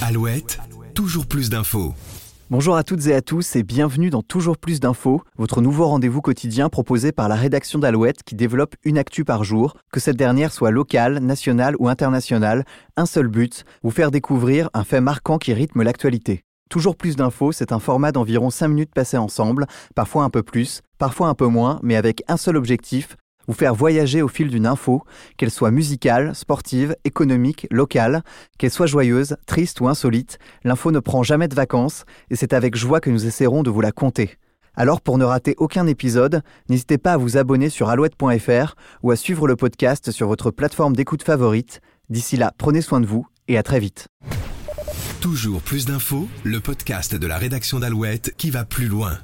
Alouette, toujours plus d'infos. Bonjour à toutes et à tous et bienvenue dans Toujours plus d'infos, votre nouveau rendez-vous quotidien proposé par la rédaction d'Alouette qui développe une actu par jour, que cette dernière soit locale, nationale ou internationale, un seul but, vous faire découvrir un fait marquant qui rythme l'actualité. Toujours plus d'infos, c'est un format d'environ 5 minutes passées ensemble, parfois un peu plus, parfois un peu moins, mais avec un seul objectif, vous faire voyager au fil d'une info, qu'elle soit musicale, sportive, économique, locale, qu'elle soit joyeuse, triste ou insolite, l'info ne prend jamais de vacances et c'est avec joie que nous essaierons de vous la compter. Alors pour ne rater aucun épisode, n'hésitez pas à vous abonner sur alouette.fr ou à suivre le podcast sur votre plateforme d'écoute favorite. D'ici là, prenez soin de vous et à très vite. Toujours plus d'infos, le podcast de la rédaction d'Alouette qui va plus loin.